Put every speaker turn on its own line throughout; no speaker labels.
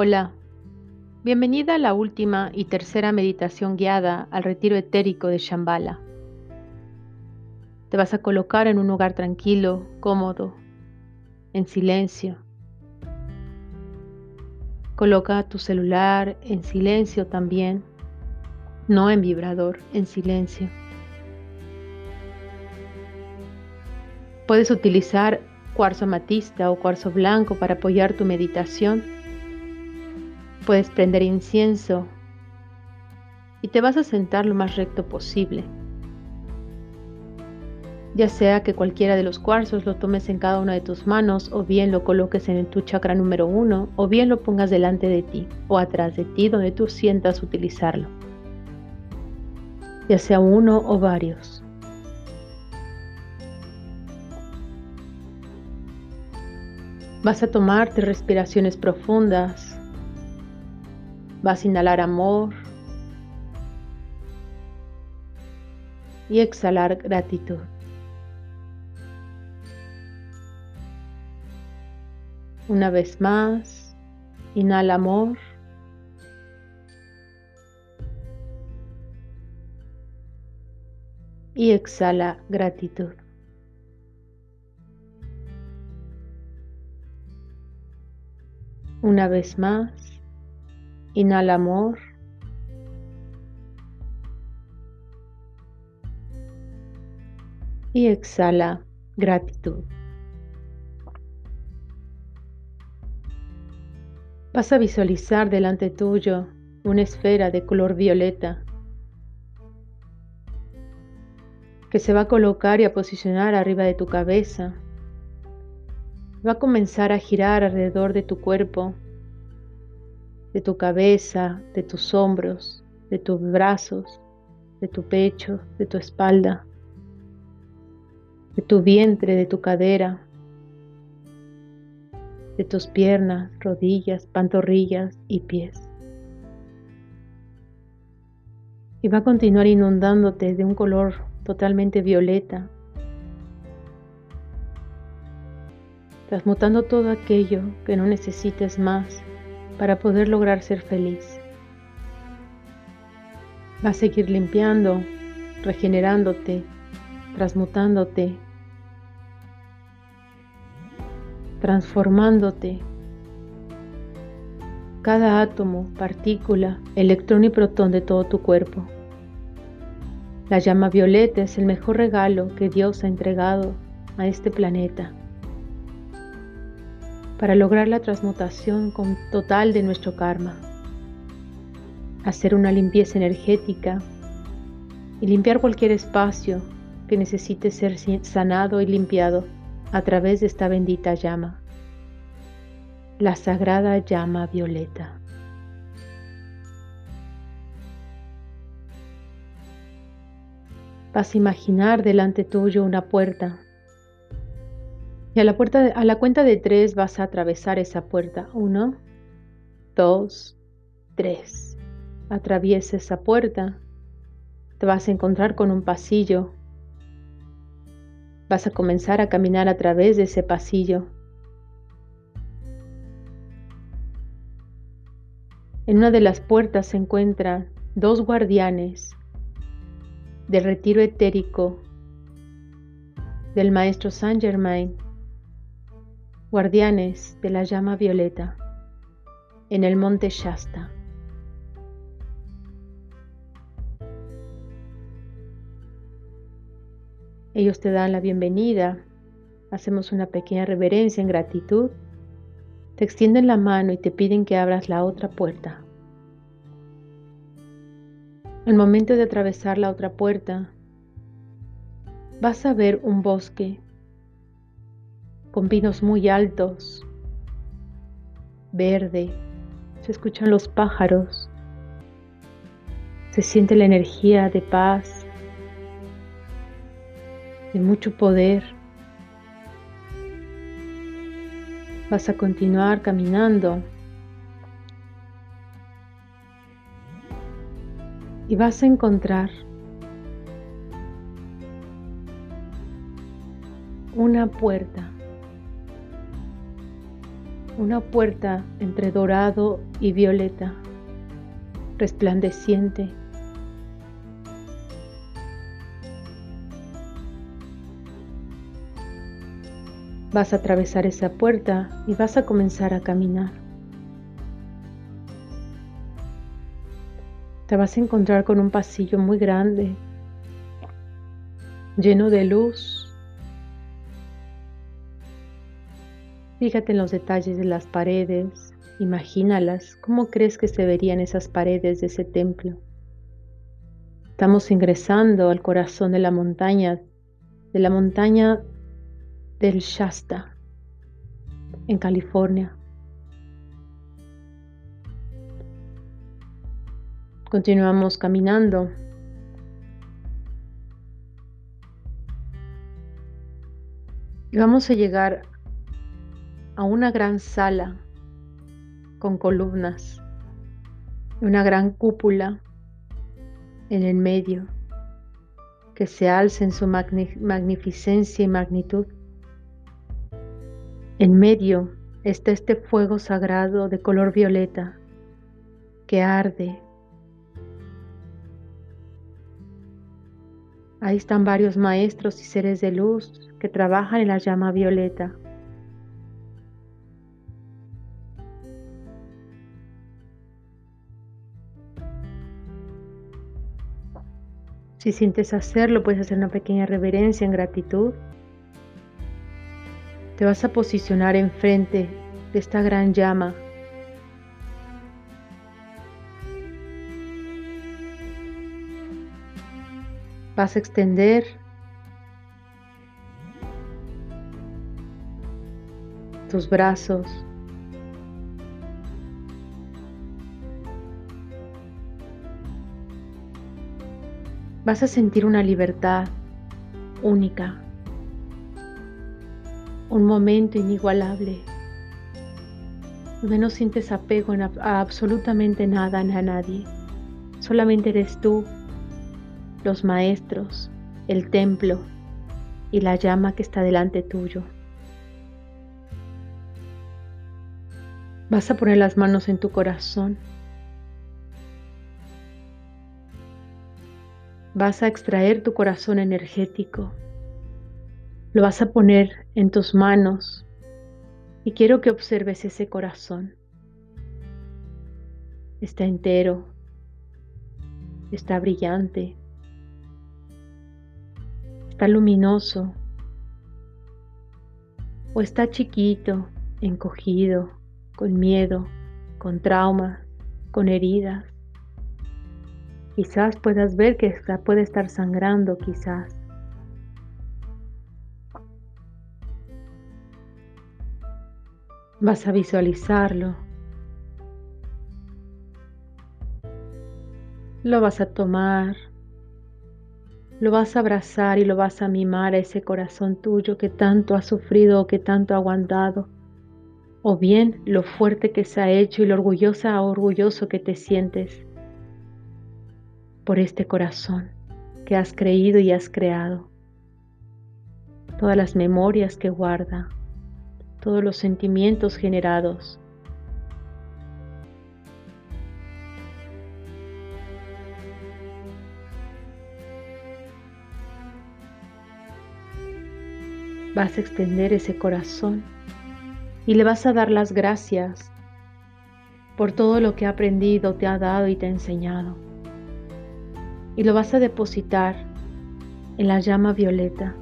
Hola, bienvenida a la última y tercera meditación guiada al retiro etérico de Shambhala. Te vas a colocar en un lugar tranquilo, cómodo, en silencio. Coloca tu celular en silencio también, no en vibrador, en silencio. Puedes utilizar cuarzo amatista o cuarzo blanco para apoyar tu meditación. Puedes prender incienso y te vas a sentar lo más recto posible. Ya sea que cualquiera de los cuarzos lo tomes en cada una de tus manos o bien lo coloques en tu chakra número uno o bien lo pongas delante de ti o atrás de ti donde tú sientas utilizarlo. Ya sea uno o varios. Vas a tomarte respiraciones profundas. Vas a inhalar amor. Y exhalar gratitud. Una vez más, inhala amor. Y exhala gratitud. Una vez más, inhala amor. Y exhala gratitud. Vas a visualizar delante tuyo una esfera de color violeta que se va a colocar y a posicionar arriba de tu cabeza va a comenzar a girar alrededor de tu cuerpo, de tu cabeza, de tus hombros, de tus brazos, de tu pecho, de tu espalda, de tu vientre, de tu cadera, de tus piernas, rodillas, pantorrillas y pies. Y va a continuar inundándote de un color totalmente violeta, transmutando todo aquello que no necesites más para poder lograr ser feliz. Va a seguir limpiando, regenerándote, transmutándote, transformándote. Cada átomo, partícula, electrón y protón de todo tu cuerpo. La llama violeta es el mejor regalo que Dios ha entregado a este planeta para lograr la transmutación total de nuestro karma, hacer una limpieza energética y limpiar cualquier espacio que necesite ser sanado y limpiado a través de esta bendita llama, la sagrada llama violeta. Vas a imaginar delante tuyo una puerta y a la, puerta, a la cuenta de tres vas a atravesar esa puerta. Uno, dos, tres. Atraviesa esa puerta. Te vas a encontrar con un pasillo. Vas a comenzar a caminar a través de ese pasillo. En una de las puertas se encuentran dos guardianes del retiro etérico del maestro Saint Germain guardianes de la llama violeta, en el monte Shasta. Ellos te dan la bienvenida, hacemos una pequeña reverencia en gratitud, te extienden la mano y te piden que abras la otra puerta. Al momento de atravesar la otra puerta, vas a ver un bosque con pinos muy altos, verde, se escuchan los pájaros, se siente la energía de paz, de mucho poder. Vas a continuar caminando y vas a encontrar una puerta una puerta entre dorado y violeta, resplandeciente. Vas a atravesar esa puerta y vas a comenzar a caminar. Te vas a encontrar con un pasillo muy grande, lleno de luz Fíjate en los detalles de las paredes, imagínalas, ¿cómo crees que se verían esas paredes de ese templo? Estamos ingresando al corazón de la montaña, de la montaña del Shasta, en California. Continuamos caminando. Y vamos a llegar a una gran sala con columnas y una gran cúpula en el medio que se alza en su magnificencia y magnitud. En medio está este fuego sagrado de color violeta que arde. Ahí están varios maestros y seres de luz que trabajan en la llama violeta. Si sientes hacerlo, puedes hacer una pequeña reverencia en gratitud. Te vas a posicionar enfrente de esta gran llama. Vas a extender tus brazos vas a sentir una libertad única, un momento inigualable, donde no sientes apego a, absolutamente nada a nadie, solamente eres tú, los maestros, el templo y la llama que está delante tuyo. Vas a poner las manos en tu corazón vas a extraer tu corazón energético, lo vas a poner en tus manos y quiero que observes ese corazón. Está entero, está brillante, está luminoso o está chiquito, encogido, con miedo, con trauma, con heridas. Quizás puedas ver que puede estar sangrando, quizás. Vas a visualizarlo. Lo vas a tomar. Lo vas a abrazar y lo vas a mimar a ese corazón tuyo que tanto ha sufrido o que tanto ha aguantado. O bien lo fuerte que se ha hecho y lo orgullosa o orgulloso que te sientes por este corazón que has creído y has creado, todas las memorias que guarda, todos los sentimientos generados. Vas a extender ese corazón y le vas a dar las gracias por todo lo que ha aprendido, te ha dado y te ha enseñado y lo vas a depositar en la llama violeta.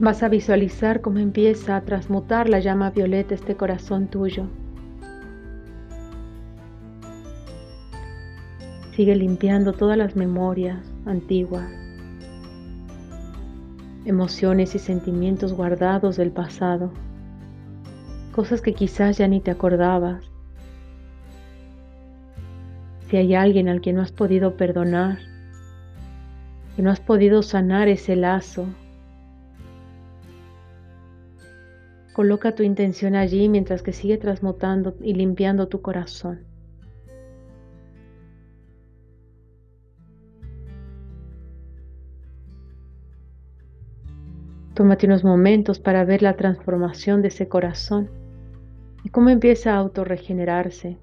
Vas a visualizar cómo empieza a transmutar la llama violeta este corazón tuyo. Sigue limpiando todas las memorias antiguas, emociones y sentimientos guardados del pasado, cosas que quizás ya ni te acordabas, si hay alguien al que no has podido perdonar, que no has podido sanar ese lazo, coloca tu intención allí mientras que sigue transmutando y limpiando tu corazón. Tómate unos momentos para ver la transformación de ese corazón y cómo empieza a autorregenerarse,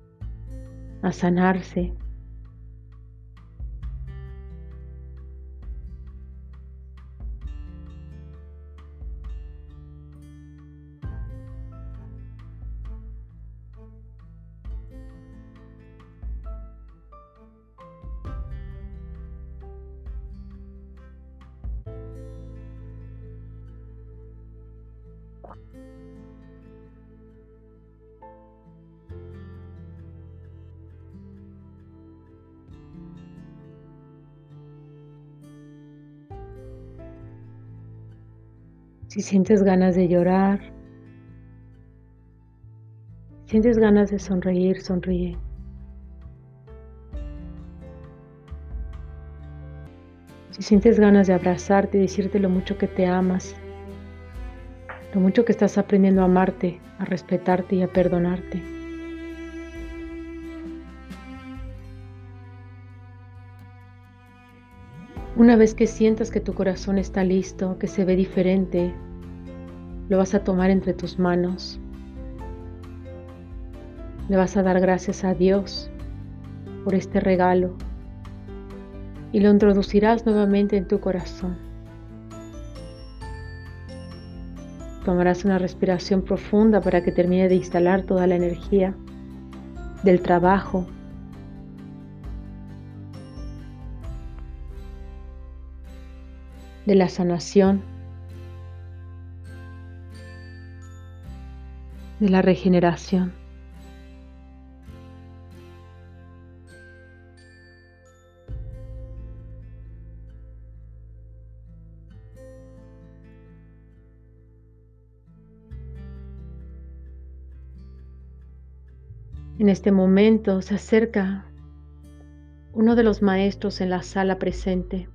a sanarse, Si sientes ganas de llorar, sientes ganas de sonreír, sonríe. Si sientes ganas de abrazarte y decirte lo mucho que te amas, lo mucho que estás aprendiendo a amarte, a respetarte y a perdonarte. Una vez que sientas que tu corazón está listo, que se ve diferente, lo vas a tomar entre tus manos. Le vas a dar gracias a Dios por este regalo y lo introducirás nuevamente en tu corazón. Tomarás una respiración profunda para que termine de instalar toda la energía del trabajo de la sanación, de la regeneración. En este momento se acerca uno de los maestros en la sala presente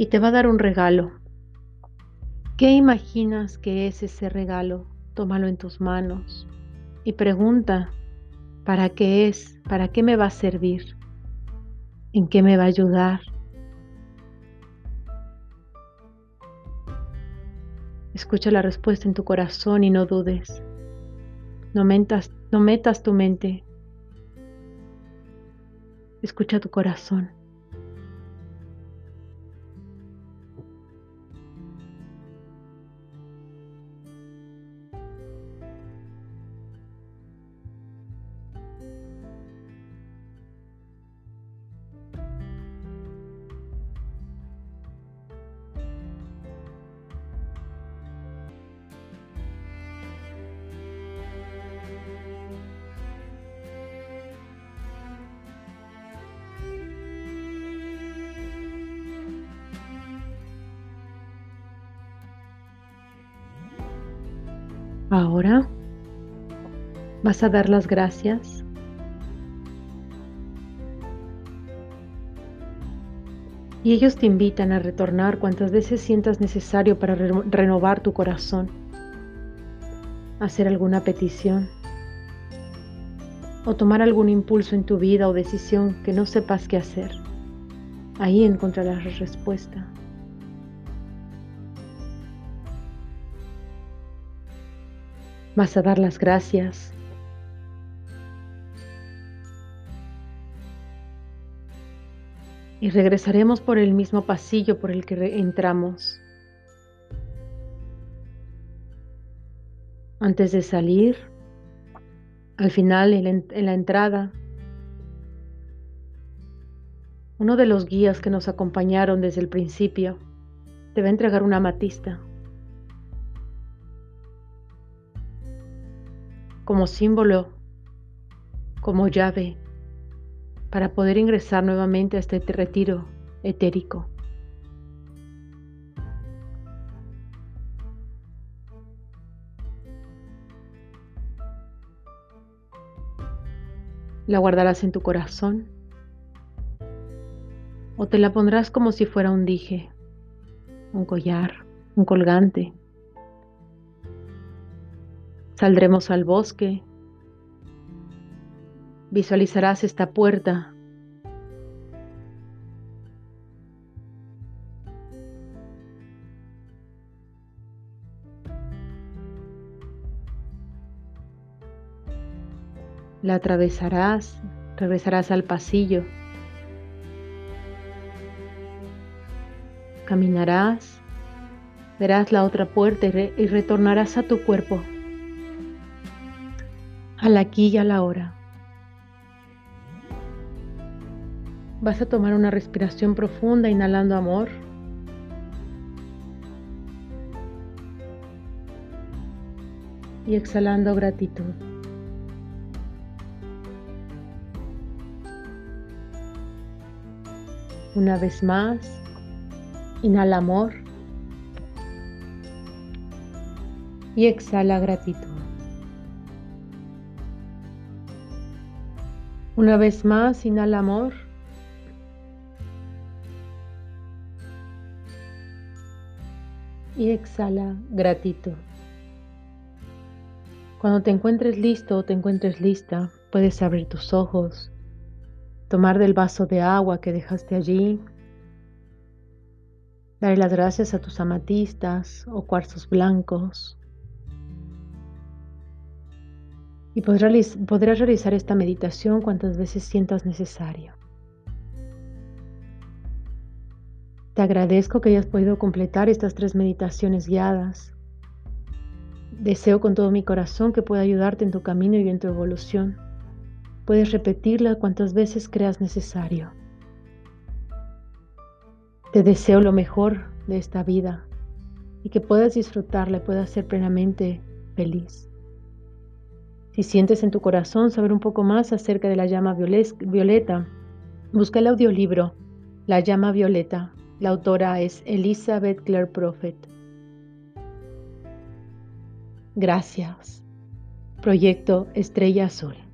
y te va a dar un regalo. ¿Qué imaginas que es ese regalo? Tómalo en tus manos y pregunta, ¿para qué es? ¿Para qué me va a servir? ¿En qué me va a ayudar? Escucha la respuesta en tu corazón y no dudes. No, no metas tu mente. Escucha tu corazón. Ahora vas a dar las gracias. Y ellos te invitan a retornar cuantas veces sientas necesario para renovar tu corazón, hacer alguna petición o tomar algún impulso en tu vida o decisión que no sepas qué hacer. Ahí encontrarás respuesta. Vas a dar las gracias. Y regresaremos por el mismo pasillo por el que entramos. Antes de salir, al final, en la, entrada, uno de los guías que nos acompañaron desde el principio te va a entregar una matista. Como símbolo, como llave, para poder ingresar nuevamente a este retiro etérico. La guardarás en tu corazón o te la pondrás como si fuera un dije, un collar, un colgante. Saldremos al bosque. Visualizarás esta puerta. La atravesarás, regresarás al pasillo. Caminarás, verás la otra puerta y, retornarás a tu cuerpo al aquí y a la hora. Vas a tomar una respiración profunda inhalando amor. Y exhalando gratitud. Una vez más, inhala amor y exhala gratitud. Una vez más, inhala amor. Y exhala gratitud. Cuando te encuentres listo o te encuentres lista, puedes abrir tus ojos tomar del vaso de agua que dejaste allí, dar las gracias a tus amatistas o cuarzos blancos. Y podrás, realizar esta meditación cuantas veces sientas necesario. Te agradezco que hayas podido completar estas tres meditaciones guiadas. Deseo con todo mi corazón que pueda ayudarte en tu camino y en tu evolución. Puedes repetirla cuantas veces creas necesario. Te deseo lo mejor de esta vida y que puedas disfrutarla y puedas ser plenamente feliz. Si sientes en tu corazón saber un poco más acerca de la llama violeta, busca el audiolibro La llama violeta. La autora es Elizabeth Clare Prophet. Gracias. Proyecto Estrella Azul.